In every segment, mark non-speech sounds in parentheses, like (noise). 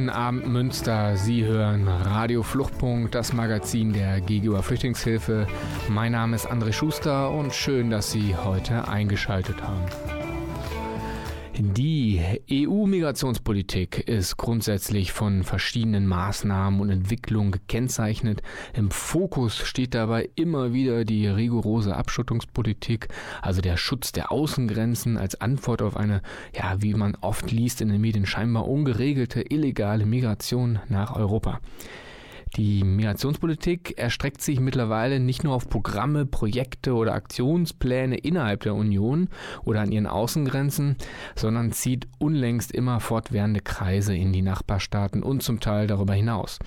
Guten Abend Münster, Sie hören Radio Fluchtpunkt, das Magazin der GGUA Flüchtlingshilfe. Mein Name ist André Schuster und schön, dass Sie heute eingeschaltet haben. Die EU-Migrationspolitik ist grundsätzlich von verschiedenen Maßnahmen und Entwicklungen gekennzeichnet. Im Fokus steht dabei immer wieder die rigorose Abschottungspolitik, also der Schutz der Außengrenzen als Antwort auf eine, ja, wie man oft liest in den Medien, scheinbar ungeregelte illegale Migration nach Europa. Die Migrationspolitik erstreckt sich mittlerweile nicht nur auf Programme, Projekte oder Aktionspläne innerhalb der Union oder an ihren Außengrenzen, sondern zieht unlängst immer fortwährende Kreise in die Nachbarstaaten und zum Teil darüber hinaus.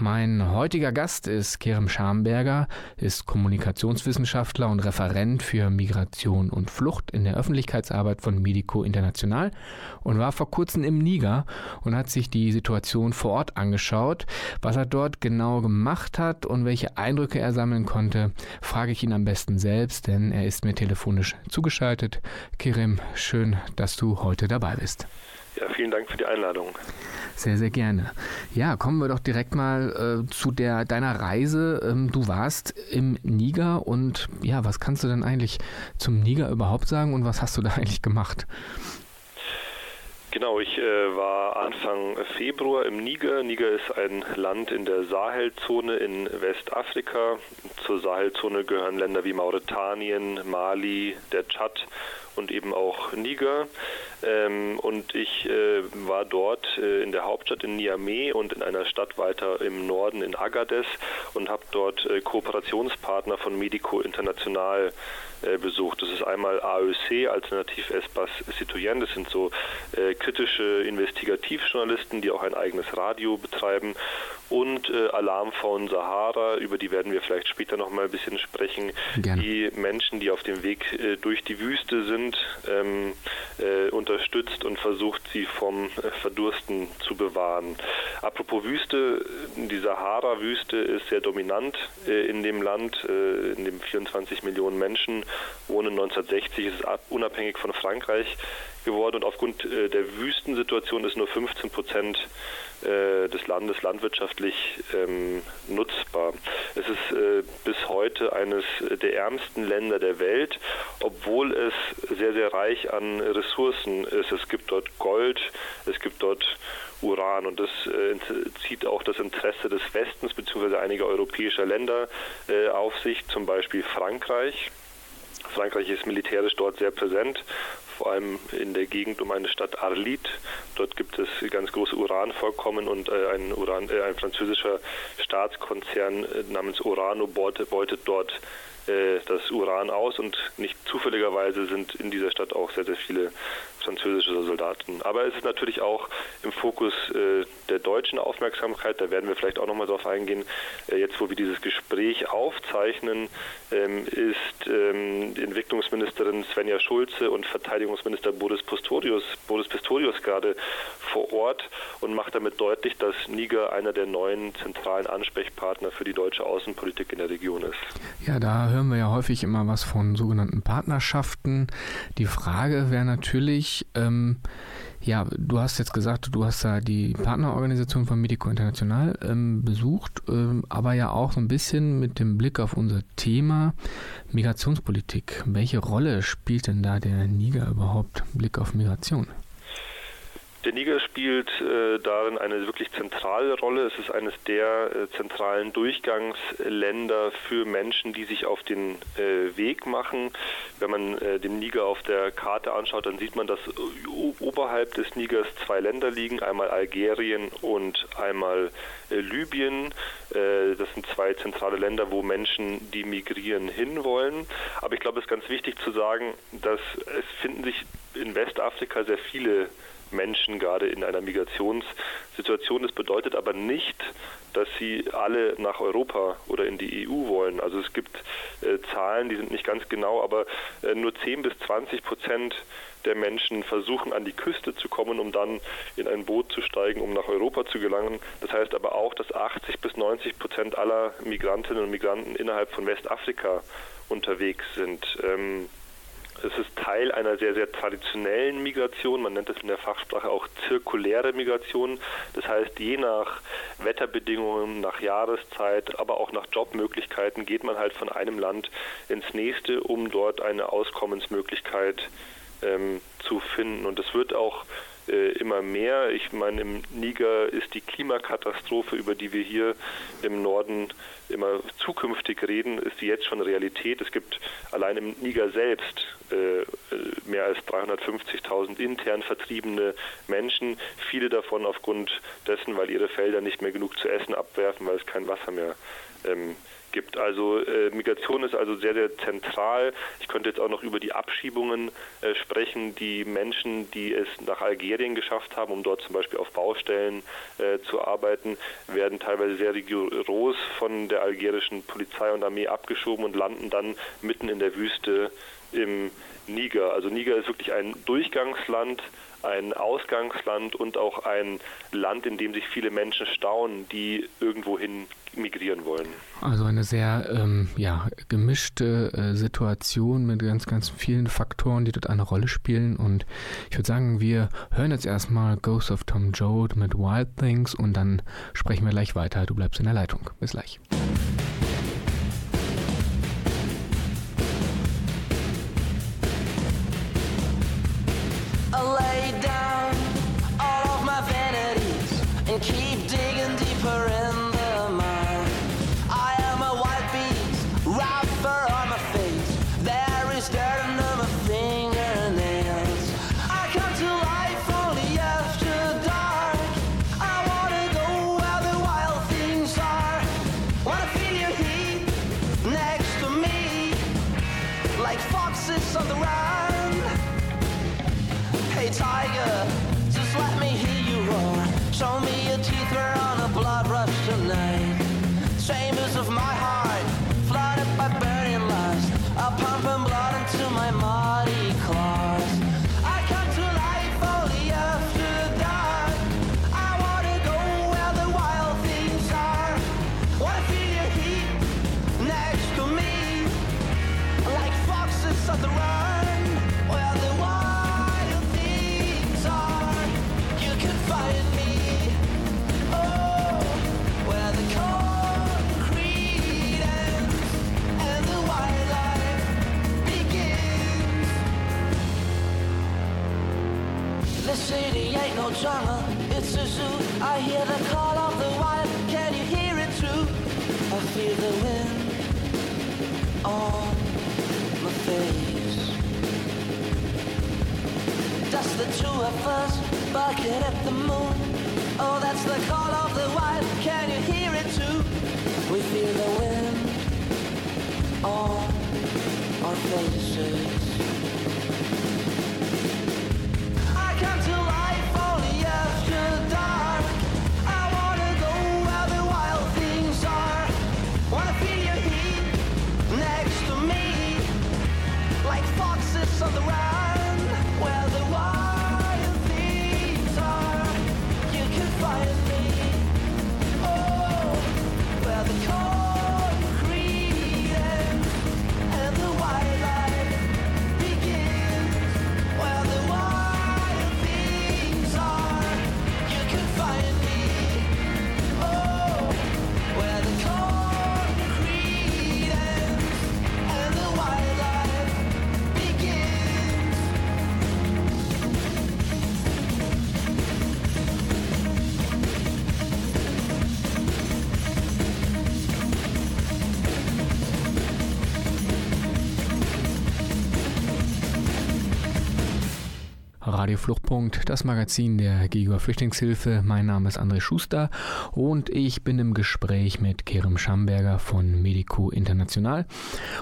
Mein heutiger Gast ist Kerem Schamberger, ist Kommunikationswissenschaftler und Referent für Migration und Flucht in der Öffentlichkeitsarbeit von Medico International und war vor kurzem im Niger und hat sich die Situation vor Ort angeschaut. Was er dort genau gemacht hat und welche Eindrücke er sammeln konnte, frage ich ihn am besten selbst, denn er ist mir telefonisch zugeschaltet. Kerem, schön, dass du heute dabei bist. Ja, vielen Dank für die Einladung. Sehr, sehr gerne. Ja, kommen wir doch direkt mal äh, zu der, deiner Reise. Ähm, du warst im Niger und ja, was kannst du denn eigentlich zum Niger überhaupt sagen und was hast du da (laughs) eigentlich gemacht? Genau, ich äh, war Anfang Februar im Niger. Niger ist ein Land in der Sahelzone in Westafrika. Zur Sahelzone gehören Länder wie Mauretanien, Mali, der Tschad und eben auch Niger. Ähm, und ich äh, war dort äh, in der Hauptstadt in Niamey und in einer Stadt weiter im Norden in Agadez und habe dort äh, Kooperationspartner von Medico International äh, besucht. Das ist einmal AÖC, Alternativ Espace Citoyen, das sind so äh, kritische Investigativjournalisten, die auch ein eigenes Radio betreiben und äh, Alarmphone Sahara, über die werden wir vielleicht später noch mal ein bisschen sprechen. Gerne. Die Menschen, die auf dem Weg äh, durch die Wüste sind, ähm, äh, unterstützt und versucht, sie vom äh, Verdursten zu bewahren. Apropos Wüste, die Sahara-Wüste ist sehr dominant in dem Land, in dem 24 Millionen Menschen wohnen. 1960 ist es unabhängig von Frankreich geworden und aufgrund der Wüstensituation ist nur 15 Prozent des Landes landwirtschaftlich ähm, nutzbar. Es ist äh, bis heute eines der ärmsten Länder der Welt, obwohl es sehr, sehr reich an Ressourcen ist. Es gibt dort Gold, es gibt dort Uran und das äh, zieht auch das Interesse des Westens bzw. einiger europäischer Länder äh, auf sich, zum Beispiel Frankreich. Frankreich ist militärisch dort sehr präsent, vor allem in der Gegend um eine Stadt Arlit. Dort gibt es ganz große Uranvorkommen und äh, ein, Uran, äh, ein französischer Staatskonzern äh, namens Orano beutet dort das Uran aus und nicht zufälligerweise sind in dieser Stadt auch sehr, sehr viele französische Soldaten. Aber es ist natürlich auch im Fokus äh, der deutschen Aufmerksamkeit, da werden wir vielleicht auch nochmal drauf eingehen, äh, jetzt wo wir dieses Gespräch aufzeichnen, ähm, ist ähm, Entwicklungsministerin Svenja Schulze und Verteidigungsminister Boris Pistorius, Boris Pistorius gerade vor Ort und macht damit deutlich, dass Niger einer der neuen zentralen Ansprechpartner für die deutsche Außenpolitik in der Region ist. Ja, da hören wir ja häufig immer was von sogenannten Partnerschaften. Die Frage wäre natürlich, ähm, ja, du hast jetzt gesagt, du hast da die Partnerorganisation von Medico International ähm, besucht, ähm, aber ja auch so ein bisschen mit dem Blick auf unser Thema Migrationspolitik. Welche Rolle spielt denn da der Niger überhaupt? Blick auf Migration? Der Niger spielt äh, darin eine wirklich zentrale Rolle. Es ist eines der äh, zentralen Durchgangsländer für Menschen, die sich auf den äh, Weg machen. Wenn man äh, den Niger auf der Karte anschaut, dann sieht man, dass oberhalb des Nigers zwei Länder liegen, einmal Algerien und einmal äh, Libyen. Äh, das sind zwei zentrale Länder, wo Menschen, die migrieren, hinwollen. Aber ich glaube, es ist ganz wichtig zu sagen, dass es finden sich in Westafrika sehr viele Menschen gerade in einer Migrationssituation. Das bedeutet aber nicht, dass sie alle nach Europa oder in die EU wollen. Also es gibt äh, Zahlen, die sind nicht ganz genau, aber äh, nur 10 bis 20 Prozent der Menschen versuchen an die Küste zu kommen, um dann in ein Boot zu steigen, um nach Europa zu gelangen. Das heißt aber auch, dass 80 bis 90 Prozent aller Migrantinnen und Migranten innerhalb von Westafrika unterwegs sind. Ähm, es ist Teil einer sehr, sehr traditionellen Migration. Man nennt es in der Fachsprache auch zirkuläre Migration. Das heißt, je nach Wetterbedingungen, nach Jahreszeit, aber auch nach Jobmöglichkeiten geht man halt von einem Land ins nächste, um dort eine Auskommensmöglichkeit ähm, zu finden. Und es wird auch äh, immer mehr. Ich meine, im Niger ist die Klimakatastrophe, über die wir hier im Norden immer zukünftig reden, ist die jetzt schon Realität. Es gibt allein im Niger selbst äh, mehr als 350.000 intern vertriebene Menschen, viele davon aufgrund dessen, weil ihre Felder nicht mehr genug zu essen abwerfen, weil es kein Wasser mehr ähm, gibt. Also äh, Migration ist also sehr, sehr zentral. Ich könnte jetzt auch noch über die Abschiebungen äh, sprechen. Die Menschen, die es nach Algerien geschafft haben, um dort zum Beispiel auf Baustellen äh, zu arbeiten, werden teilweise sehr rigoros von der algerischen Polizei und Armee abgeschoben und landen dann mitten in der Wüste im Niger. Also Niger ist wirklich ein Durchgangsland ein Ausgangsland und auch ein Land, in dem sich viele Menschen staunen, die irgendwohin migrieren wollen. Also eine sehr ähm, ja, gemischte äh, Situation mit ganz, ganz vielen Faktoren, die dort eine Rolle spielen. Und ich würde sagen, wir hören jetzt erstmal Ghost of Tom Joad mit Wild Things und dann sprechen wir gleich weiter. Du bleibst in der Leitung. Bis gleich. Radio Fluchtpunkt, das Magazin der GEGOR Flüchtlingshilfe. Mein Name ist André Schuster und ich bin im Gespräch mit Kerem Schamberger von Medico International.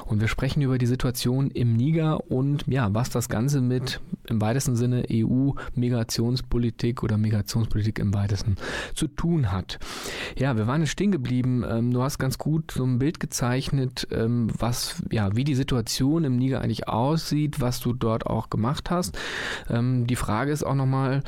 Und wir sprechen über die Situation im Niger und ja, was das Ganze mit im weitesten Sinne EU-Migrationspolitik oder Migrationspolitik im weitesten zu tun hat. Ja, wir waren stehen geblieben. Ähm, du hast ganz gut so ein Bild gezeichnet, ähm, was, ja, wie die Situation im Niger eigentlich aussieht, was du dort auch gemacht hast. Ähm, die Frage ist auch nochmal,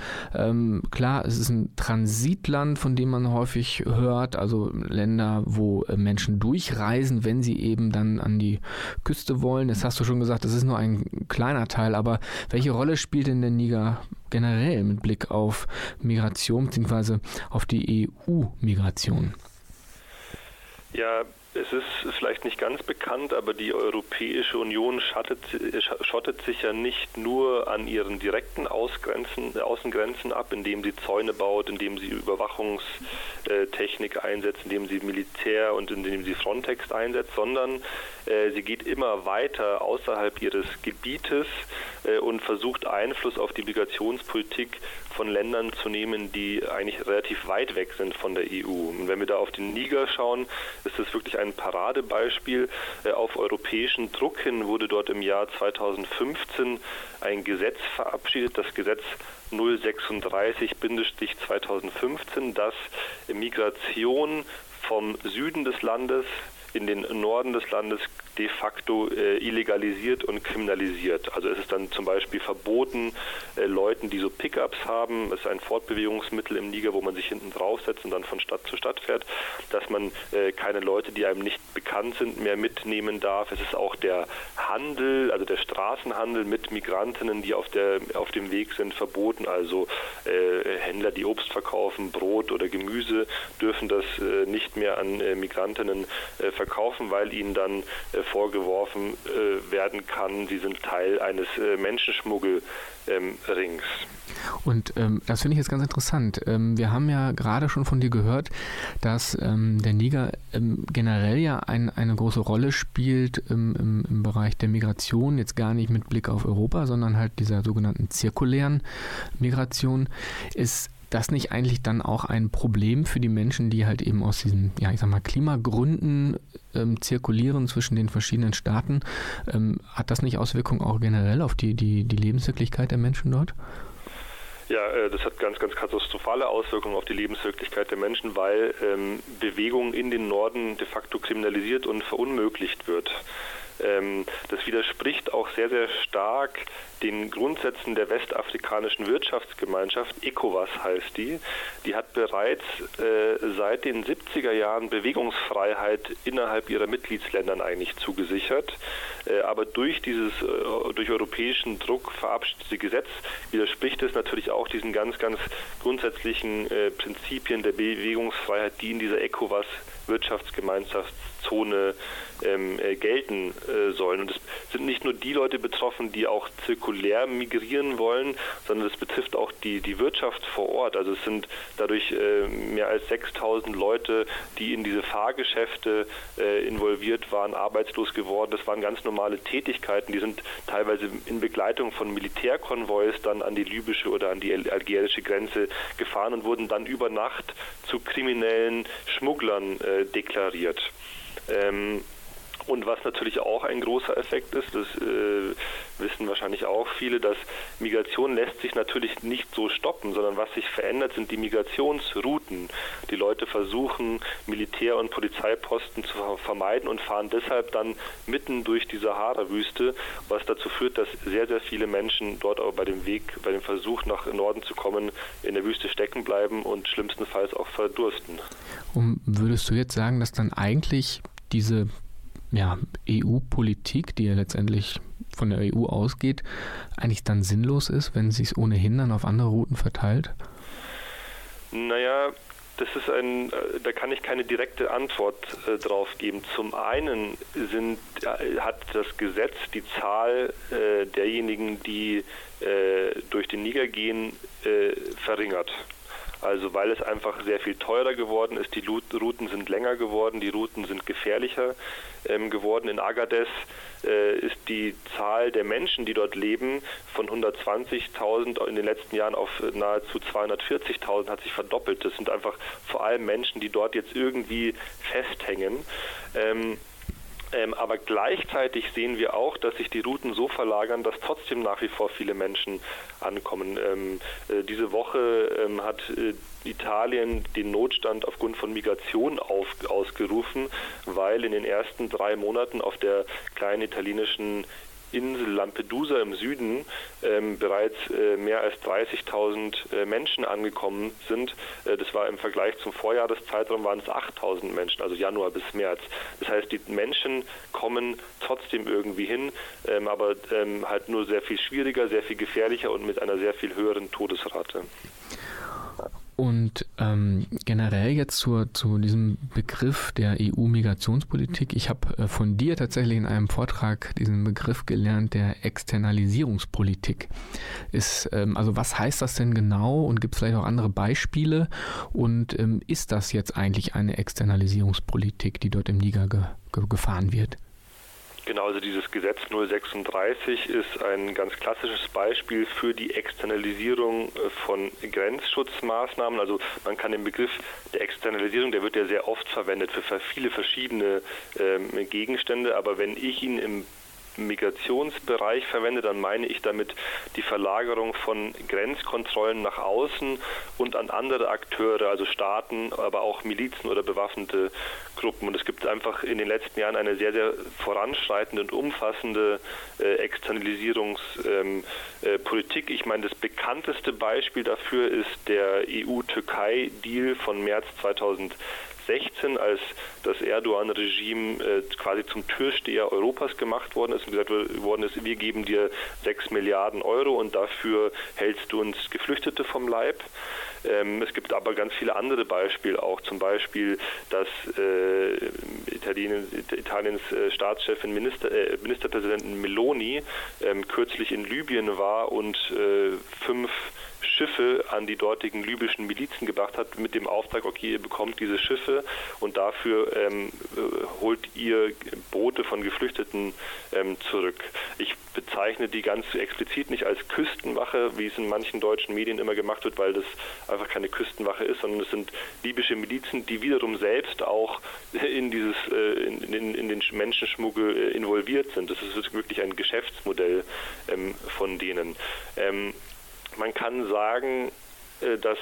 klar, es ist ein Transitland, von dem man häufig hört, also Länder, wo äh, Menschen durchreisen, wenn sie eben dann an die Küste wollen. Das hast du schon gesagt, das ist nur ein kleiner Teil, aber welche Rolle spielt denn der Niger generell mit Blick auf Migration bzw. auf die EU-Migration? Ja, es ist vielleicht nicht ganz bekannt, aber die Europäische Union schattet, schottet sich ja nicht nur an ihren direkten Außengrenzen ab, indem sie Zäune baut, indem sie Überwachungstechnik einsetzt, indem sie Militär und indem sie Frontex einsetzt, sondern äh, sie geht immer weiter außerhalb ihres Gebietes und versucht Einfluss auf die Migrationspolitik von Ländern zu nehmen, die eigentlich relativ weit weg sind von der EU. Und wenn wir da auf den Niger schauen, ist das wirklich ein Paradebeispiel. Äh, auf europäischen Druck hin wurde dort im Jahr 2015 ein Gesetz verabschiedet, das Gesetz 036-2015, das Migration vom Süden des Landes in den Norden des Landes de facto äh, illegalisiert und kriminalisiert. Also es ist dann zum Beispiel verboten, äh, Leuten, die so Pickups haben, das ist ein Fortbewegungsmittel im Niger, wo man sich hinten draufsetzt und dann von Stadt zu Stadt fährt, dass man äh, keine Leute, die einem nicht bekannt sind, mehr mitnehmen darf. Es ist auch der Handel, also der Straßenhandel mit Migrantinnen, die auf, der, auf dem Weg sind, verboten. Also äh, Händler, die Obst verkaufen, Brot oder Gemüse, dürfen das äh, nicht mehr an äh, Migrantinnen verkaufen, weil ihnen dann vorgeworfen äh, werden kann, sie sind Teil eines äh, Menschenschmuggelrings. Ähm, und ähm, das finde ich jetzt ganz interessant. Ähm, wir haben ja gerade schon von dir gehört, dass ähm, der Niger ähm, generell ja ein, eine große Rolle spielt im, im, im, Bereich der Migration, jetzt gar nicht mit Blick auf Europa, sondern halt dieser sogenannten zirkulären Migration. Ist das nicht eigentlich dann auch ein Problem für die Menschen, die halt eben aus diesen, ja, ich sag mal, Klimagründen ähm, zirkulieren zwischen den verschiedenen Staaten? Ähm, hat das nicht Auswirkungen auch generell auf die, die, die Lebenswirklichkeit der Menschen dort? Ja, äh, das hat ganz, ganz katastrophale Auswirkungen auf die Lebenswirklichkeit der Menschen, weil ähm, Bewegung in den Norden de facto kriminalisiert und verunmöglicht wird. Ähm, das widerspricht auch sehr, sehr stark den Grundsätzen der westafrikanischen Wirtschaftsgemeinschaft, ECOWAS heißt die. Die hat bereits äh, seit den 70er Jahren Bewegungsfreiheit innerhalb ihrer Mitgliedsländern eigentlich zugesichert. Äh, aber durch dieses, äh, durch europäischen Druck verabschiedete Gesetz widerspricht es natürlich auch diesen ganz, ganz grundsätzlichen Prinzipien der Bewegungsfreiheit, die in dieser ECOWAS Wirtschaftsgemeinschaftszone ähm, äh, gelten äh, sollen. Und es sind nicht nur die Leute betroffen, die auch zirkulär migrieren wollen, sondern es betrifft auch die, die Wirtschaft vor Ort. Also es sind dadurch äh, mehr als 6000 Leute, die in diese Fahrgeschäfte äh, involviert waren, arbeitslos geworden. Das waren ganz normale Tätigkeiten, die sind teilweise in Begleitung von Militärkonvois dann an die libysche oder an die algerische Grenze gefahren und wurden dann über Nacht zu kriminellen Schmugglern äh, deklariert. Ähm, und was natürlich auch ein großer Effekt ist, das äh, wissen wahrscheinlich auch viele, dass Migration lässt sich natürlich nicht so stoppen, sondern was sich verändert, sind die Migrationsrouten. Die Leute versuchen, Militär- und Polizeiposten zu vermeiden und fahren deshalb dann mitten durch die Sahara-Wüste, was dazu führt, dass sehr, sehr viele Menschen dort auch bei dem Weg, bei dem Versuch nach Norden zu kommen, in der Wüste stecken bleiben und schlimmstenfalls auch verdursten. Und würdest du jetzt sagen, dass dann eigentlich diese ja, EU-Politik, die ja letztendlich von der EU ausgeht, eigentlich dann sinnlos ist, wenn sie es ohnehin dann auf andere Routen verteilt? Naja, das ist ein, äh, da kann ich keine direkte Antwort äh, drauf geben. Zum einen sind, äh, hat das Gesetz die Zahl äh, derjenigen, die äh, durch den Niger gehen, äh, verringert. Also weil es einfach sehr viel teurer geworden ist, die Routen sind länger geworden, die Routen sind gefährlicher ähm, geworden. In Agadez äh, ist die Zahl der Menschen, die dort leben, von 120.000 in den letzten Jahren auf nahezu 240.000 hat sich verdoppelt. Das sind einfach vor allem Menschen, die dort jetzt irgendwie festhängen. Ähm, ähm, aber gleichzeitig sehen wir auch, dass sich die Routen so verlagern, dass trotzdem nach wie vor viele Menschen ankommen. Ähm, äh, diese Woche ähm, hat äh, Italien den Notstand aufgrund von Migration auf, ausgerufen, weil in den ersten drei Monaten auf der kleinen italienischen Insel Lampedusa im Süden ähm, bereits äh, mehr als 30.000 äh, Menschen angekommen sind. Äh, das war im Vergleich zum Vorjahreszeitraum waren es 8.000 Menschen, also Januar bis März. Das heißt, die Menschen kommen trotzdem irgendwie hin, ähm, aber ähm, halt nur sehr viel schwieriger, sehr viel gefährlicher und mit einer sehr viel höheren Todesrate. Und ähm, generell jetzt zur, zu diesem Begriff der EU-Migrationspolitik. Ich habe äh, von dir tatsächlich in einem Vortrag diesen Begriff gelernt, der Externalisierungspolitik. Ist, ähm, also was heißt das denn genau und gibt es vielleicht auch andere Beispiele? Und ähm, ist das jetzt eigentlich eine Externalisierungspolitik, die dort im Niger ge, ge, gefahren wird? Genau, also dieses Gesetz 036 ist ein ganz klassisches Beispiel für die Externalisierung äh, von Grenzschutzmaßnahmen. Also man kann den Begriff der Externalisierung, der wird ja sehr oft verwendet für viele verschiedene ähm, Gegenstände, aber wenn ich ihn im Migrationsbereich verwende, dann meine ich damit die Verlagerung von Grenzkontrollen nach außen und an andere Akteure, also Staaten, aber auch Milizen oder bewaffnete Gruppen. Und es gibt einfach in den letzten Jahren eine sehr, sehr voranschreitende und umfassende äh, Externalisierungspolitik. Ähm, äh, ich meine, das bekannteste Beispiel dafür ist der EU-Türkei-Deal von März 2020. 2016, als das Erdogan-Regime äh, quasi zum Türsteher Europas gemacht worden ist und gesagt worden ist, wir geben dir 6 Milliarden Euro und dafür hältst du uns Geflüchtete vom Leib. Ähm, es gibt aber ganz viele andere Beispiele auch, zum Beispiel, dass äh, Italien, Italiens äh, Staatschefin Minister, äh, Ministerpräsidentin Meloni ähm, kürzlich in Libyen war und fünf Schiffe an die dortigen libyschen Milizen gebracht hat, mit dem Auftrag, okay, ihr bekommt diese Schiffe und dafür ähm, äh, holt ihr Boote von Geflüchteten ähm, zurück. Ich bezeichne die ganz explizit nicht als Küstenwache, wie es in manchen deutschen Medien immer gemacht wird, weil das einfach keine Küstenwache ist, sondern es sind libysche Milizen, die wiederum selbst auch (laughs) in dieses äh, in, in, in, den Menschenschmuggel äh, involviert sind. Das ist wirklich ein Geschäftsmodell ähm, von denen. Man kann sagen, äh, dass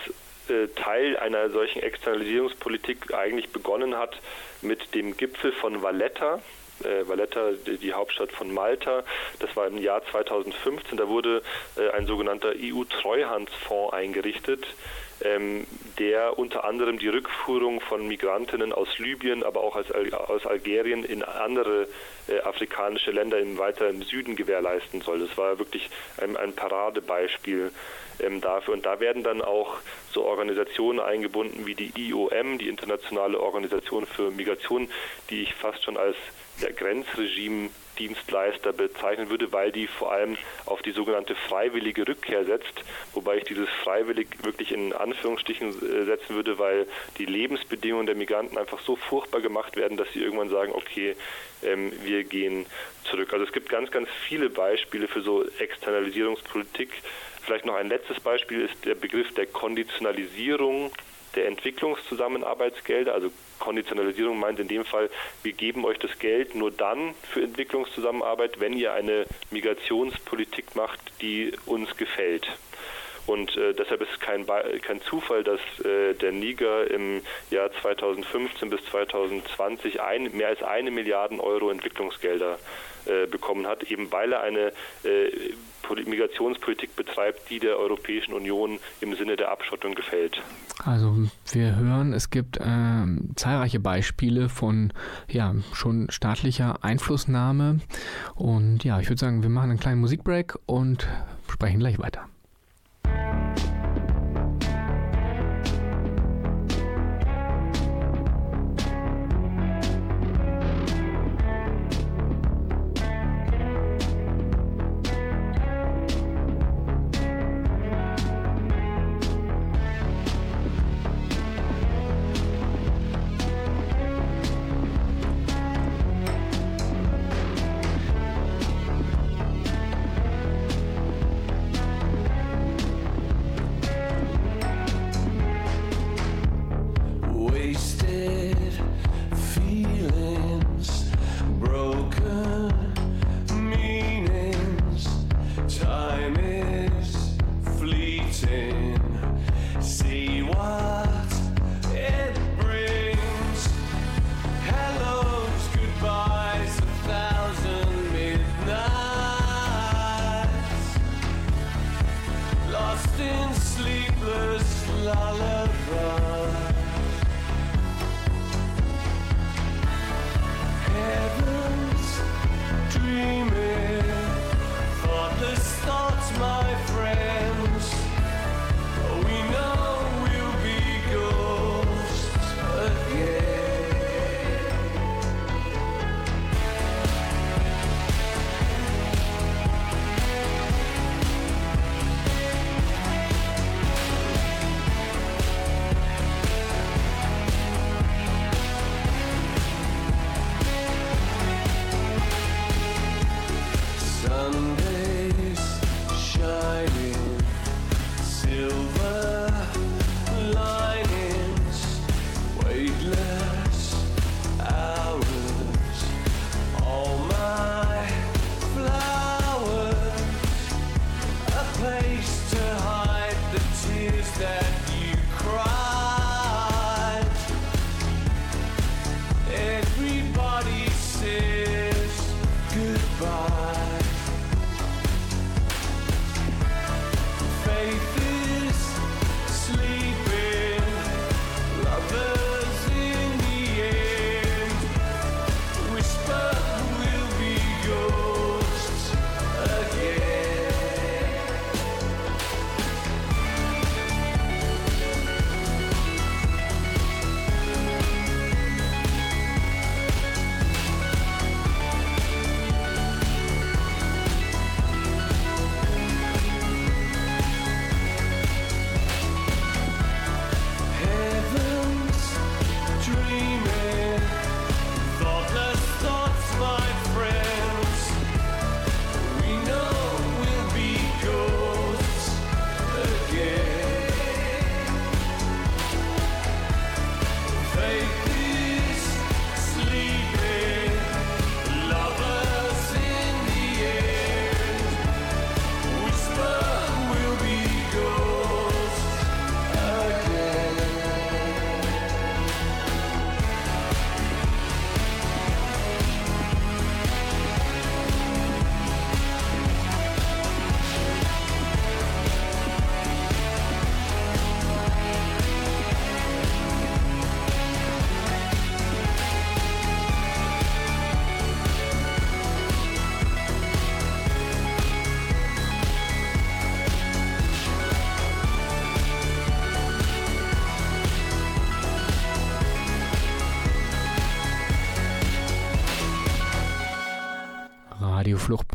äh, Teil einer solchen Externalisierungspolitik eigentlich begonnen hat mit dem Gipfel von Valletta. Äh, Valletta, die Hauptstadt von Malta, das war im Jahr 2015. Da wurde ein sogenannter EU-Treuhandsfonds eingerichtet, ähm, der unter anderem die Rückführung von Migrantinnen aus Libyen, aber auch aus, Algerien in andere afrikanische Länder im weiteren Süden gewährleisten soll. Das war wirklich ein, ein Paradebeispiel ähm, dafür. Und da werden dann auch so Organisationen eingebunden wie die IOM, die Internationale Organisation für Migration, die ich fast schon als der Grenzregime Dienstleister bezeichnen würde, weil die vor allem auf die sogenannte freiwillige Rückkehr setzt, wobei ich dieses freiwillig wirklich in Anführungsstrichen äh, setzen würde, weil die Lebensbedingungen der Migranten einfach so furchtbar gemacht werden, dass sie irgendwann sagen, okay, ähm, wir gehen zurück. Also es gibt ganz, ganz viele Beispiele für so Externalisierungspolitik, Vielleicht noch ein letztes Beispiel ist der Begriff der Konditionalisierung der Entwicklungszusammenarbeitsgelder. Also Konditionalisierung meint in dem Fall, wir geben euch das Geld nur dann für Entwicklungszusammenarbeit, wenn ihr eine Migrationspolitik macht, die uns gefällt. Und äh, deshalb ist es kein, kein Zufall, dass äh, der Niger im Jahr 2015 bis 2020 ein, mehr als eine Milliarde Euro Entwicklungsgelder äh, bekommen hat, eben weil er eine äh, Migrationspolitik betreibt, die der Europäischen Union im Sinne der Abschottung gefällt. Also wir hören, es gibt äh, zahlreiche Beispiele von ja schon staatlicher Einflussnahme und ja, ich würde sagen, wir machen einen kleinen Musikbreak und sprechen gleich weiter. Bye. run.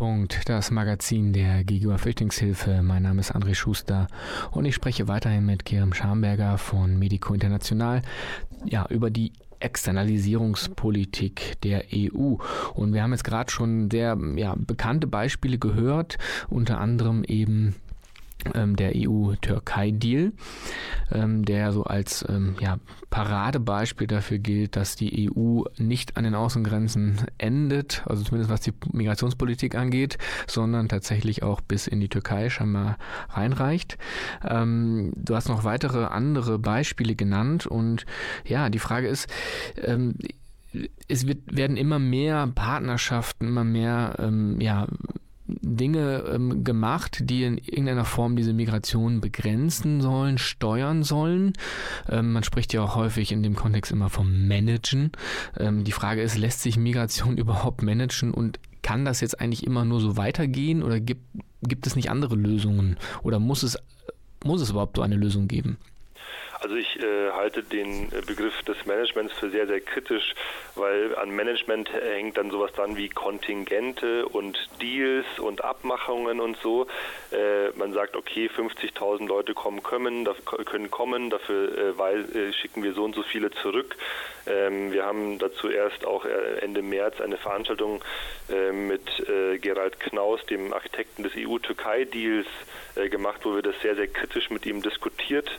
Fluchtpunkt, das Magazin der Gegenüber Flüchtlingshilfe. Mein Name ist André Schuster und ich spreche weiterhin mit Kerem Schamberger von Medico International ja, über die Externalisierungspolitik der EU. Und wir haben jetzt gerade schon sehr ja, bekannte Beispiele gehört, unter anderem eben der EU-Türkei-Deal, ähm, der so als ähm, ja, Paradebeispiel dafür gilt, dass die EU nicht an den Außengrenzen endet, also zumindest was die Migrationspolitik angeht, sondern tatsächlich auch bis in die Türkei scheinbar reinreicht. Ähm, du hast noch weitere andere Beispiele genannt und ja, die Frage ist, ähm, es wird, werden immer mehr Partnerschaften, immer mehr ähm, ja, Dinge ähm, gemacht, die in irgendeiner Form diese Migration begrenzen sollen, steuern sollen. Ähm, man spricht ja auch häufig in dem Kontext immer vom Managen. Ähm, die Frage ist, lässt sich Migration (laughs) überhaupt managen und kann das jetzt eigentlich immer nur so weitergehen oder gibt, gibt es nicht andere Lösungen oder muss es, muss es überhaupt so eine Lösung geben? Also ich äh, halte den äh, Begriff des Managements für sehr, sehr kritisch, weil an Management hängt dann sowas dran wie Kontingente und Deals und Abmachungen und so. Äh, man sagt, okay, 50.000 Leute kommen können, können kommen, dafür äh, äh, schicken wir so und so viele zurück. Ähm, wir haben dazu erst auch äh, Ende März eine Veranstaltung mit Gerald Knaus, dem Architekten des EU-Türkei-Deals, gemacht, wo wir das sehr, sehr kritisch mit ihm diskutiert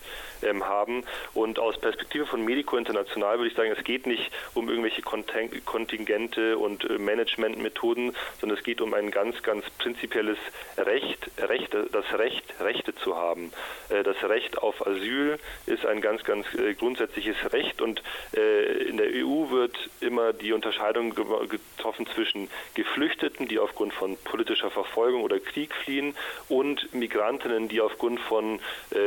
ähm, haben. Und aus Perspektive von Medico International würde ich sagen, es geht nicht um irgendwelche Kontingente und äh, Managementmethoden, sondern es geht um ein ganz, ganz prinzipielles Recht, Rechte, das Recht, Rechte zu haben. Äh, das Recht auf Asyl ist ein ganz, ganz äh, grundsätzliches Recht und in der EU wird immer die Unterscheidung getroffen zwischen Geflüchteten, die aufgrund von politischer Verfolgung oder Krieg fliehen, und Migrantinnen, die aufgrund von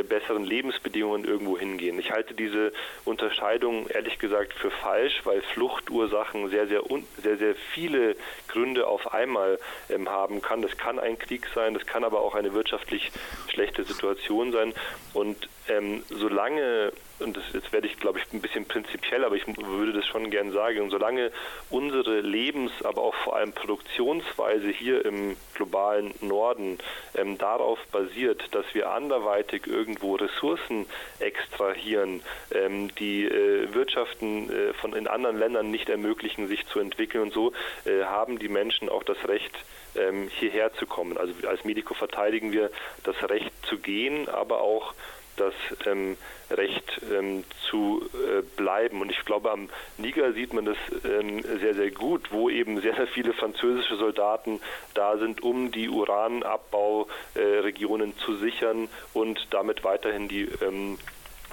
besseren Lebensbedingungen irgendwo hingehen. Ich halte diese Unterscheidung ehrlich gesagt für falsch, weil Fluchtursachen sehr, sehr, sehr, sehr viele Gründe auf einmal ähm, haben kann. Das kann ein Krieg sein, das kann aber auch eine wirtschaftlich schlechte Situation sein. Und ähm, solange und das, jetzt werde ich, glaube ich, ein bisschen prinzipiell, aber ich würde das schon gern sagen, solange unsere Lebens-, aber auch vor allem Produktionsweise hier im globalen Norden ähm, darauf basiert, dass wir anderweitig irgendwo Ressourcen extrahieren, ähm, die äh, Wirtschaften äh, von in anderen Ländern nicht ermöglichen, sich zu entwickeln und so, äh, haben die Menschen auch das Recht, ähm, hierher zu kommen. Also als Medico verteidigen wir das Recht zu gehen, aber auch das ähm, Recht ähm, zu äh, bleiben. Und ich glaube, am Niger sieht man das ähm, sehr, sehr gut, wo eben sehr, sehr viele französische Soldaten da sind, um die Uranabbauregionen äh, zu sichern und damit weiterhin die ähm,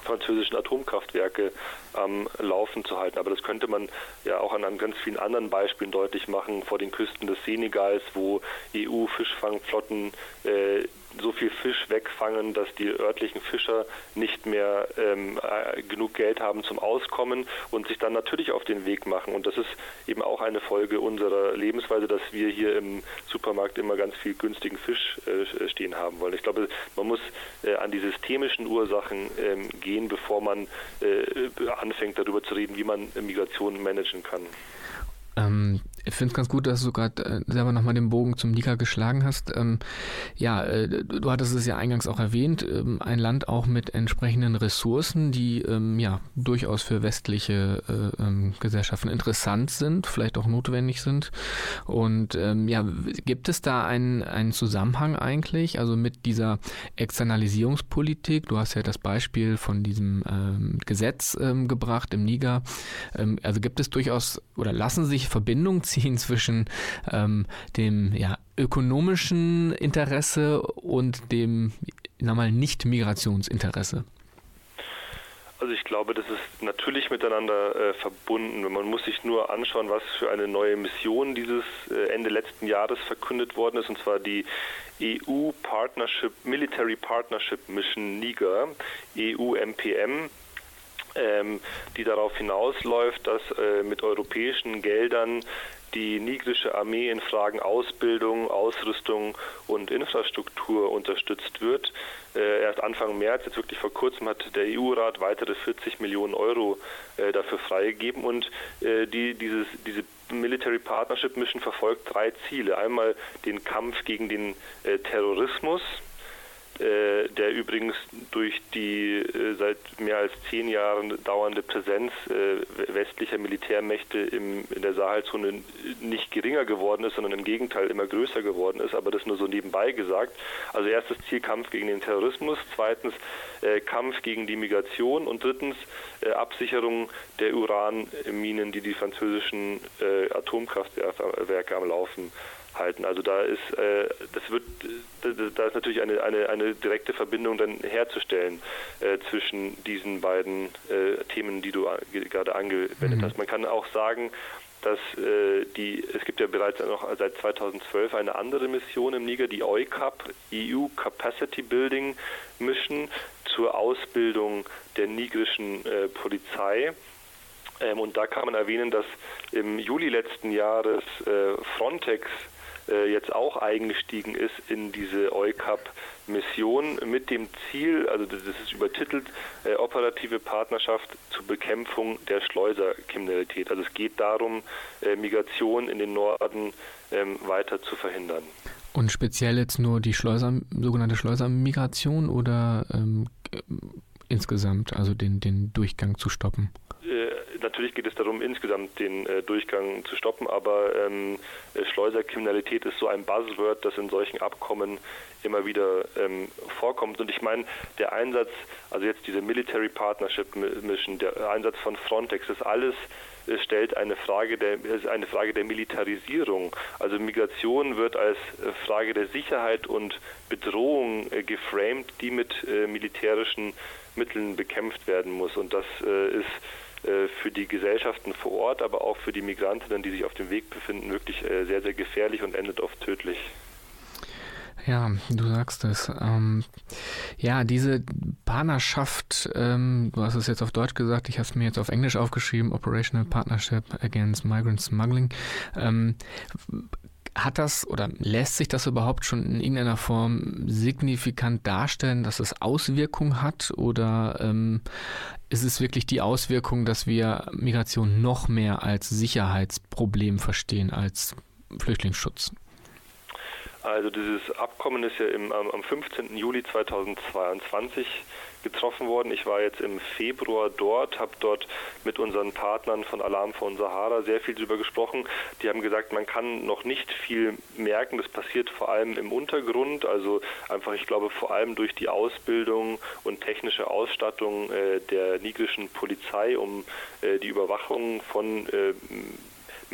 französischen Atomkraftwerke am Laufen zu halten. Aber das könnte man ja auch an ganz vielen anderen Beispielen deutlich machen, vor den Küsten des Senegals, wo EU-Fischfangflotten äh, so viel Fisch wegfangen, dass die örtlichen Fischer nicht mehr ähm, äh, genug Geld haben zum Auskommen und sich dann natürlich auf den Weg machen. Und das ist eben auch eine Folge unserer Lebensweise, dass wir hier im Supermarkt immer ganz viel günstigen Fisch äh, stehen haben wollen. Ich glaube, man muss äh, an die systemischen Ursachen ähm, gehen, bevor man äh, anfängt darüber zu reden, wie man Migration managen kann. Ähm, ich finde es ganz gut, dass du gerade äh, selber nochmal den Bogen zum Nika geschlagen hast. Ähm, ja, äh, du hattest es ja eingangs auch erwähnt, ähm, ein Land auch mit entsprechenden Ressourcen, die ähm, ja durchaus für westliche äh, ähm, Gesellschaften interessant sind, vielleicht auch notwendig sind. Und ähm, ja, gibt es da einen, einen Zusammenhang eigentlich, also mit dieser Externalisierungspolitik? Du hast ja das Beispiel von diesem ähm, Gesetz gebracht im Niger. also gibt es durchaus oder lassen sich Verbindungen ziehen? Ziehen zwischen ähm, dem ja, ökonomischen Interesse und dem mal, Nicht-Migrationsinteresse? Also ich glaube, das ist natürlich miteinander äh, verbunden. Man muss sich nur anschauen, was für eine neue Mission dieses äh, Ende letzten Jahres verkündet worden ist, und zwar die EU Partnership, Military Partnership Mission Niger, EU-MPM ähm, die darauf hinausläuft, dass äh, mit europäischen Geldern die nigrische Armee in Fragen Ausbildung, Ausrüstung und Infrastruktur unterstützt wird. Äh, erst Anfang März, jetzt wirklich vor kurzem, hat der EU-Rat weitere 40 Millionen Euro äh, dafür freigegeben und äh, die, dieses, diese Military Partnership Mission verfolgt drei Ziele. Einmal den Kampf gegen den äh, Terrorismus, äh, der übrigens durch die äh, seit mehr als zehn Jahren dauernde Präsenz äh, westlicher Militärmächte im, in der Sahelzone nicht geringer geworden ist, sondern im Gegenteil immer größer geworden ist, aber das nur so nebenbei gesagt. Also erstes Ziel Kampf gegen den Terrorismus, zweitens äh, Kampf gegen die Migration. Und drittens äh, Absicherung der Uranminen, die die französischen Atomkraftwerke am Laufen halten. Also da ist, äh, das wird, da ist natürlich eine, eine, eine direkte Verbindung dann herzustellen äh, zwischen diesen beiden äh, Themen, die du gerade angewendet mhm. hast. Man kann auch sagen, dass äh, die, es gibt ja bereits noch seit 2012 eine andere Mission im Niger, die EUCAP, EU Capacity Building Mission zur Ausbildung der nigerischen äh, Polizei. Ähm, und da kann man erwähnen, dass im Juli letzten Jahres äh, Frontex äh, jetzt auch eingestiegen ist in diese EUCAP-Mission mit dem Ziel, also das ist übertitelt, äh, operative Partnerschaft zur Bekämpfung der Schleuserkriminalität. Also es geht darum, äh, Migration in den Norden ähm, weiter zu verhindern. Und speziell jetzt nur die Schleuser, sogenannte Schleusermigration oder ähm, insgesamt, also den, den Durchgang zu stoppen? Natürlich geht es darum, insgesamt den äh, Durchgang zu stoppen, aber ähm, Schleuserkriminalität ist so ein Buzzword, das in solchen Abkommen immer wieder ähm, vorkommt. Und ich meine, der Einsatz, also jetzt diese Military Partnership Mission, der Einsatz von Frontex, das alles äh, stellt eine Frage der eine Frage der Militarisierung. Also Migration wird als äh, Frage der Sicherheit und Bedrohung äh, geframed, die mit äh, militärischen Mitteln bekämpft werden muss. Und das ist für die Gesellschaften vor Ort, aber auch für die Migrantinnen, die sich auf dem Weg befinden, wirklich sehr, sehr gefährlich und endet oft tödlich. Ja, du sagst es. Ähm, ja, diese Partnerschaft, ähm, du hast es jetzt auf Deutsch gesagt, ich habe es mir jetzt auf Englisch aufgeschrieben, Operational Partnership Against Migrant Smuggling. Ähm, hat das oder lässt sich das überhaupt schon in irgendeiner Form signifikant darstellen, dass es Auswirkungen hat? Oder ähm, ist es wirklich die Auswirkung, dass wir Migration noch mehr als Sicherheitsproblem verstehen, als Flüchtlingsschutz? Also dieses Abkommen ist ja im, am 15. Juli 2022 getroffen worden. Ich war jetzt im Februar dort, habe dort mit unseren Partnern von Alarm von Sahara sehr viel darüber gesprochen. Die haben gesagt, man kann noch nicht viel merken. Das passiert vor allem im Untergrund, also einfach, ich glaube, vor allem durch die Ausbildung und technische Ausstattung äh, der nigrischen Polizei, um äh, die Überwachung von äh,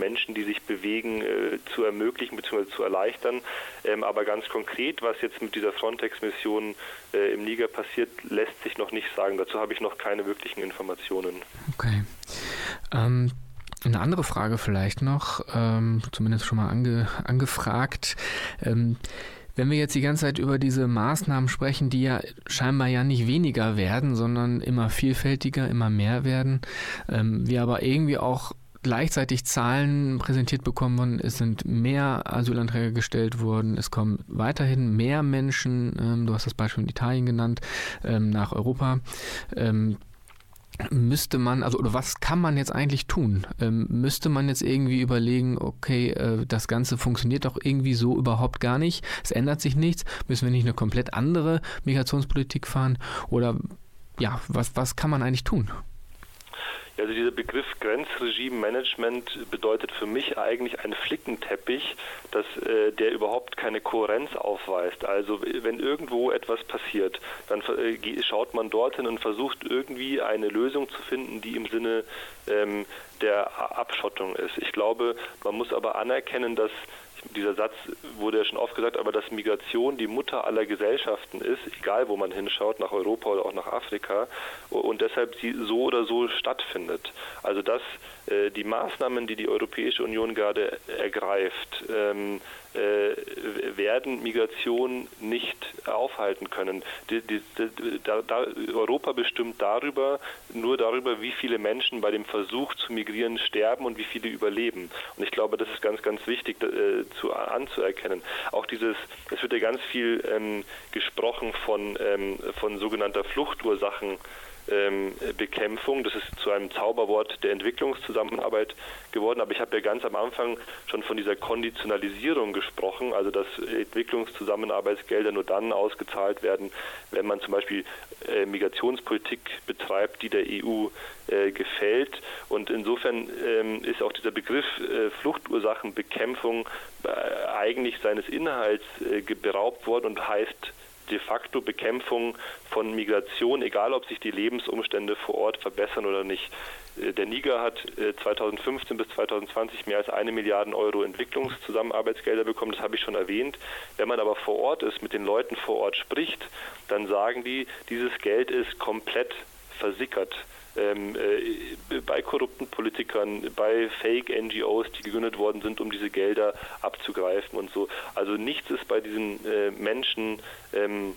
Menschen, die sich bewegen, äh, zu ermöglichen bzw. zu erleichtern. Ähm, aber ganz konkret, was jetzt mit dieser Frontex-Mission äh, im Niger passiert, lässt sich noch nicht sagen. Dazu habe ich noch keine wirklichen Informationen. Okay. Ähm eine andere Frage vielleicht noch, ähm, zumindest schon mal ange, angefragt. Ähm, wenn wir jetzt die ganze Zeit über diese Maßnahmen sprechen, die ja scheinbar ja nicht weniger werden, sondern immer vielfältiger, immer mehr werden, ähm, wir aber irgendwie auch gleichzeitig Zahlen präsentiert bekommen worden. Es sind mehr Asylanträge gestellt worden. Es kommen weiterhin mehr Menschen, ähm, du hast das Beispiel in Italien genannt, ähm, nach Europa. Ähm, müsste man, also oder was kann man jetzt eigentlich tun? Ähm, müsste man jetzt irgendwie überlegen, okay, äh, das Ganze funktioniert doch irgendwie so überhaupt gar nicht, es ändert sich nichts, müssen wir nicht eine komplett andere Migrationspolitik fahren? Oder ja, was, was kann man eigentlich tun? Also dieser Begriff Grenzregime-Management bedeutet für mich eigentlich einen Flickenteppich, dass, äh, der überhaupt keine Kohärenz aufweist. Also wenn irgendwo etwas passiert, dann äh, schaut man dorthin und versucht irgendwie eine Lösung zu finden, die im Sinne ähm, der Abschottung ist. Ich glaube, man muss aber anerkennen, dass dieser Satz wurde ja schon oft gesagt, aber dass Migration die Mutter aller Gesellschaften ist, egal wo man hinschaut, nach Europa oder auch nach Afrika, und deshalb sie so oder so stattfindet. Also dass äh, die Maßnahmen, die die Europäische Union gerade ergreift, ähm, äh, werden Migration nicht aufhalten können. Die, die, die, da, da, Europa bestimmt darüber, nur darüber, wie viele Menschen bei dem Versuch zu migrieren sterben und wie viele überleben. Und ich glaube, das ist ganz, ganz wichtig äh, zu, anzuerkennen. Auch dieses, es wird ja ganz viel ähm, gesprochen von, ähm, von sogenannter Fluchtursachen ähm, Bekämpfung. Das ist zu einem Zauberwort der Entwicklungszusammenarbeit geworden. Aber ich habe ja ganz am Anfang schon von dieser Konditionalisierung gesprochen, also dass Entwicklungszusammenarbeitsgelder nur dann ausgezahlt werden, wenn man zum Beispiel äh, Migrationspolitik betreibt, die der EU äh, gefällt. Und insofern ähm, ist auch dieser Begriff äh, Fluchtursachenbekämpfung eigentlich seines Inhalts beraubt worden und heißt de facto Bekämpfung von Migration, egal ob sich die Lebensumstände vor Ort verbessern oder nicht. Äh, der Niger hat 2015 äh, bis 2020 mehr als eine Milliarde Euro Entwicklungszusammenarbeitsgelder bekommen, das habe ich schon erwähnt. Wenn man aber vor Ort ist, mit den Leuten vor Ort spricht, dann sagen die, dieses Geld ist komplett versickert ähm, äh, bei korrupten Politikern, bei Fake-NGOs, die gegründet worden sind, um diese Gelder abzugreifen und so. Also nichts ist bei diesen äh, Menschen ähm,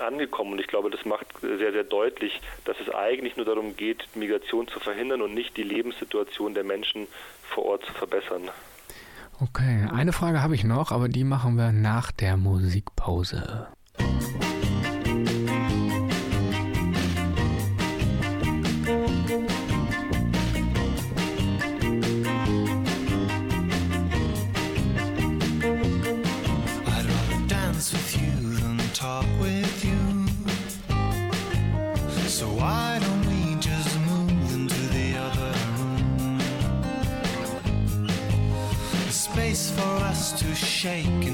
angekommen und ich glaube, das macht sehr, sehr deutlich, dass es eigentlich nur darum geht, Migration zu verhindern und nicht die Lebenssituation der Menschen vor Ort zu verbessern. Okay, eine Frage habe ich noch, aber die machen wir nach der Musikpause. shake.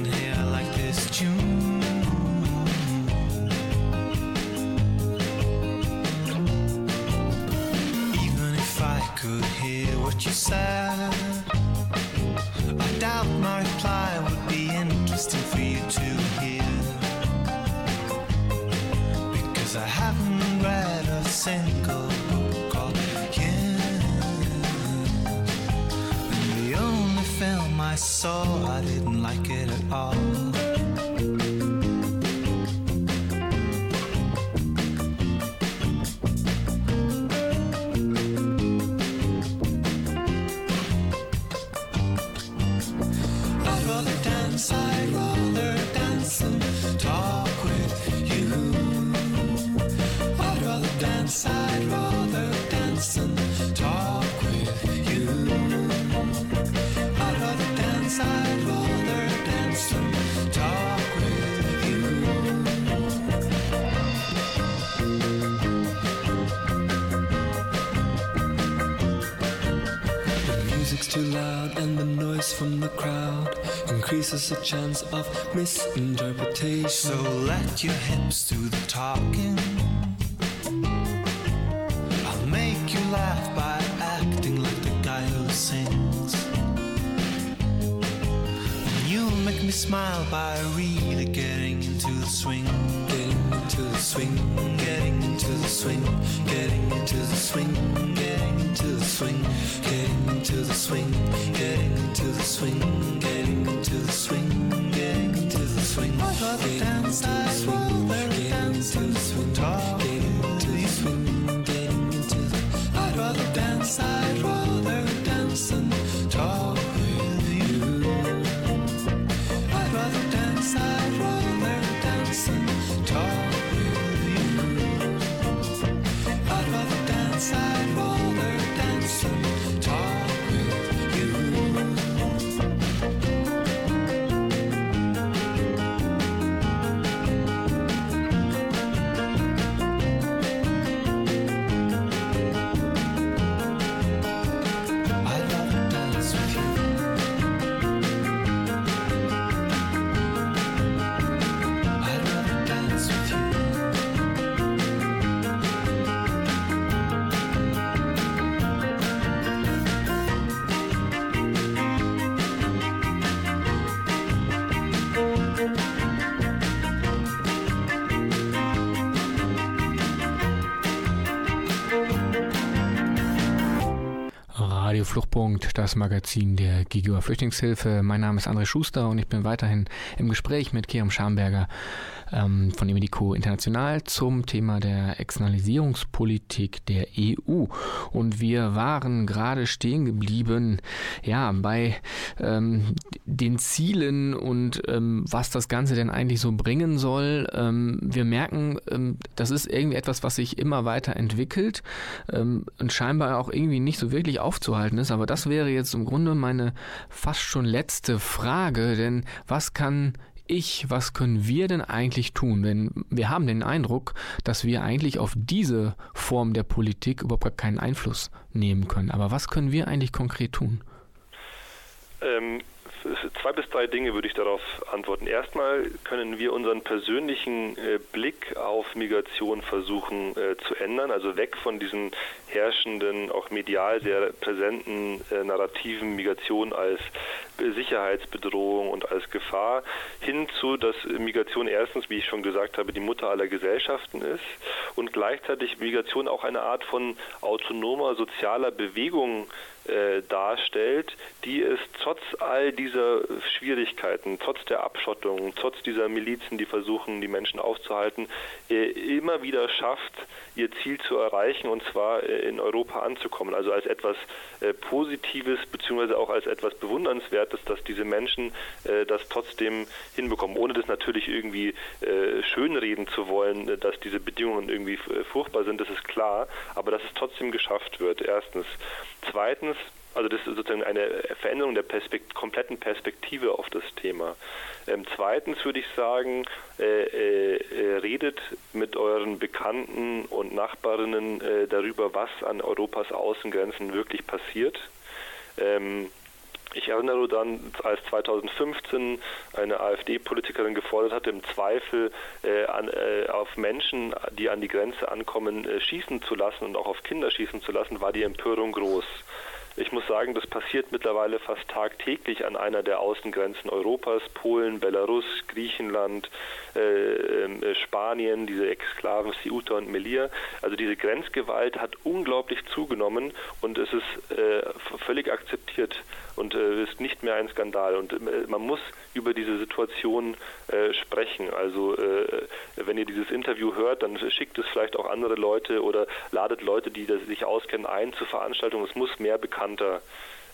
Increases the chance of misinterpretation. So let your hips do the talking. I'll make you laugh by acting like the guy who sings. And you'll make me smile by really getting into the swing. Getting into the swing, getting into the swing, getting into the swing, getting into the swing, getting into the swing, getting into the swing, getting into the swing, swing, swing, dance, swing, dance, swing, dance, swing, dance, to swing, dance, dance, swing, Radio Fluchtpunkt, das Magazin der GGUA Flüchtlingshilfe. Mein Name ist André Schuster und ich bin weiterhin im Gespräch mit Kerem Schamberger ähm, von Emedico International zum Thema der Externalisierungspolitik der EU. Und wir waren gerade stehen geblieben, ja, bei ähm, den Zielen und ähm, was das Ganze denn eigentlich so bringen soll. Ähm, wir merken, ähm, das ist irgendwie etwas, was sich immer weiter entwickelt ähm, und scheinbar auch irgendwie nicht so wirklich aufzuhalten ist. Aber das wäre jetzt im Grunde meine fast schon letzte Frage, denn was kann ich, was können wir denn eigentlich tun? Denn wir haben den Eindruck, dass wir eigentlich auf diese Form der Politik überhaupt gar keinen Einfluss nehmen können. Aber was können wir eigentlich konkret tun? Ähm, zwei bis drei Dinge würde ich darauf antworten. Erstmal können wir unseren persönlichen äh, Blick auf Migration versuchen äh, zu ändern, also weg von diesen herrschenden, auch medial sehr präsenten äh, Narrativen Migration als Sicherheitsbedrohung und als Gefahr hin zu, dass Migration erstens, wie ich schon gesagt habe, die Mutter aller Gesellschaften ist und gleichzeitig Migration auch eine Art von autonomer sozialer Bewegung äh, darstellt, die es trotz all dieser Schwierigkeiten, trotz der Abschottung, trotz dieser Milizen, die versuchen, die Menschen aufzuhalten, äh, immer wieder schafft, ihr Ziel zu erreichen und zwar äh, in Europa anzukommen. Also als etwas äh, Positives beziehungsweise auch als etwas Bewundernswertes, dass diese Menschen äh, das trotzdem hinbekommen, ohne das natürlich irgendwie schönreden zu wollen, dass diese Bedingungen irgendwie furchtbar sind, das ist klar, aber dass es trotzdem geschafft wird, erstens. Zweitens, also das ist sozusagen eine Veränderung der Perspekt kompletten Perspektive auf das Thema. Ähm, zweitens würde ich sagen, äh, äh, redet mit euren Bekannten und Nachbarinnen äh, darüber, was an Europas Außengrenzen wirklich passiert. Ähm, Ich erinnere dann, als 2015 eine AfD-Politikerin gefordert hatte, im Zweifel äh, an, äh, auf Menschen, die an die Grenze ankommen, äh, schießen zu lassen und auch auf Kinder schießen zu lassen, war die Empörung groß. Ich muss sagen, das passiert mittlerweile fast tagtäglich an einer der Außengrenzen Europas, Polen, Belarus, Griechenland, äh, ähm, äh, Spanien, diese Exklaven Ceuta und Melilla. Also diese Grenzgewalt hat unglaublich zugenommen und es ist äh, völlig akzeptiert und äh, ist nicht mehr ein Skandal. Und äh, man muss über diese Situation äh, sprechen. Also äh, wenn ihr dieses Interview hört, dann schickt es vielleicht auch andere Leute oder ladet Leute, die sich auskennen, ein zur Veranstaltung. Es muss mehr bekannter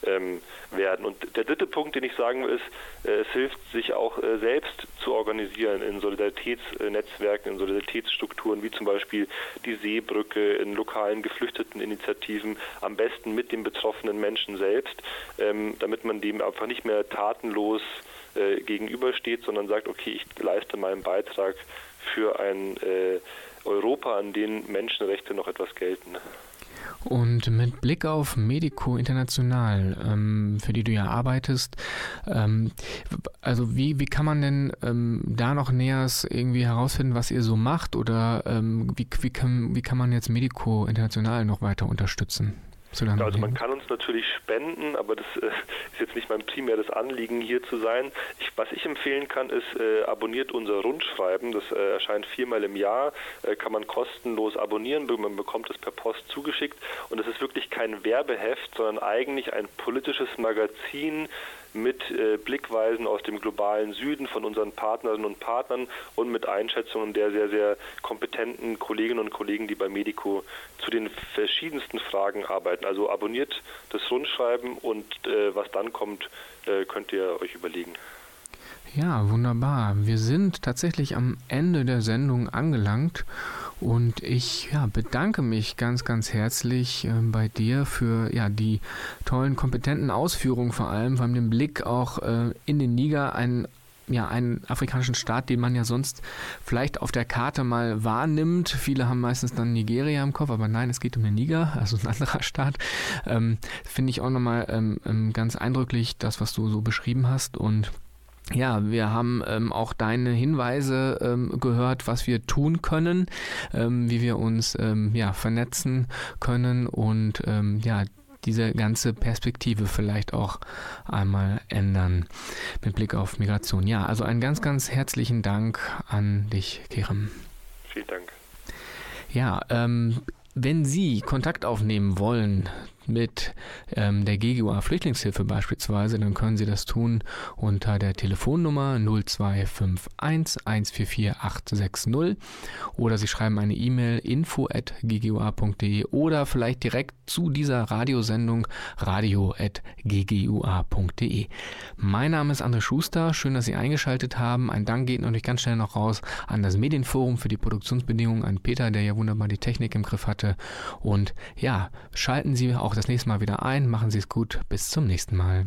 ähm, werden. Und der dritte Punkt, den ich sagen will, ist, äh, es hilft sich auch äh, selbst zu organisieren in Solidaritätsnetzwerken, in Solidaritätsstrukturen, wie zum Beispiel die Seebrücke, in lokalen Geflüchteteninitiativen, am besten mit den betroffenen Menschen selbst, ähm, damit man dem einfach nicht mehr tatenlos äh, gegenübersteht, sondern sagt, okay, ich leiste meinen Beitrag für ein äh, Europa, an dem Menschenrechte noch etwas gelten. Und mit Blick auf Medico International, ähm, für die du ja arbeitest, ähm, also wie, wie kann man denn ähm, da noch näher irgendwie herausfinden, was ihr so macht oder ähm, wie, wie, kann, wie kann man jetzt Medico International noch weiter unterstützen? Also man kann uns natürlich spenden, aber das äh, ist jetzt nicht mein primäres Anliegen, hier zu sein. Ich, was ich empfehlen kann, ist, äh, abonniert unser Rundschreiben. Das äh, erscheint viermal im Jahr, äh, kann man kostenlos abonnieren. Man bekommt es per Post zugeschickt. Und es ist wirklich kein Werbeheft, sondern eigentlich ein politisches Magazin mit äh, Blickweisen aus dem globalen Süden von unseren Partnerinnen und Partnern und mit Einschätzungen der sehr, sehr kompetenten Kolleginnen und Kollegen, die bei Medico zu den verschiedensten Fragen arbeiten. Also abonniert das Rundschreiben und äh, was dann kommt, äh, könnt ihr euch überlegen. Ja, wunderbar. Wir sind tatsächlich am Ende der Sendung angelangt und ich ja, bedanke mich ganz, ganz herzlich äh, bei dir für ja, die tollen, kompetenten Ausführungen vor allem, vor allem den Blick auch äh, in den Niger, einen ja, einen afrikanischen Staat, den man ja sonst vielleicht auf der Karte mal wahrnimmt. Viele haben meistens dann Nigeria im Kopf, aber nein, es geht um den Niger, (laughs) also ein anderer Staat. Ähm, Finde ich auch nochmal ähm, ähm, ganz eindrücklich, das, was du so beschrieben hast und ja, wir haben ähm, auch deine Hinweise ähm, gehört, was wir tun können, ähm, wie wir uns ähm, ja, vernetzen können und ähm, ja, diese ganze Perspektive vielleicht auch einmal ändern mit Blick auf Migration. Ja, also einen ganz, ganz herzlichen Dank an dich, Kerem. Vielen Dank. Ja, ähm, wenn Sie Kontakt aufnehmen wollen mit ähm, der GGUA Flüchtlingshilfe beispielsweise, dann können Sie das tun unter der Telefonnummer 0251 144 860 oder Sie schreiben eine E-Mail info at ggua.de oder vielleicht direkt zu dieser Radiosendung radio at ggua.de. Mein Name ist André Schuster, schön, dass Sie eingeschaltet haben. Ein Dank geht natürlich ganz schnell noch raus an das Medienforum für die Produktionsbedingungen, an Peter, der ja wunderbar die Technik im Griff hatte. Und ja, schalten Sie auch das nächste Mal wieder ein. Machen Sie es gut. Bis zum nächsten Mal.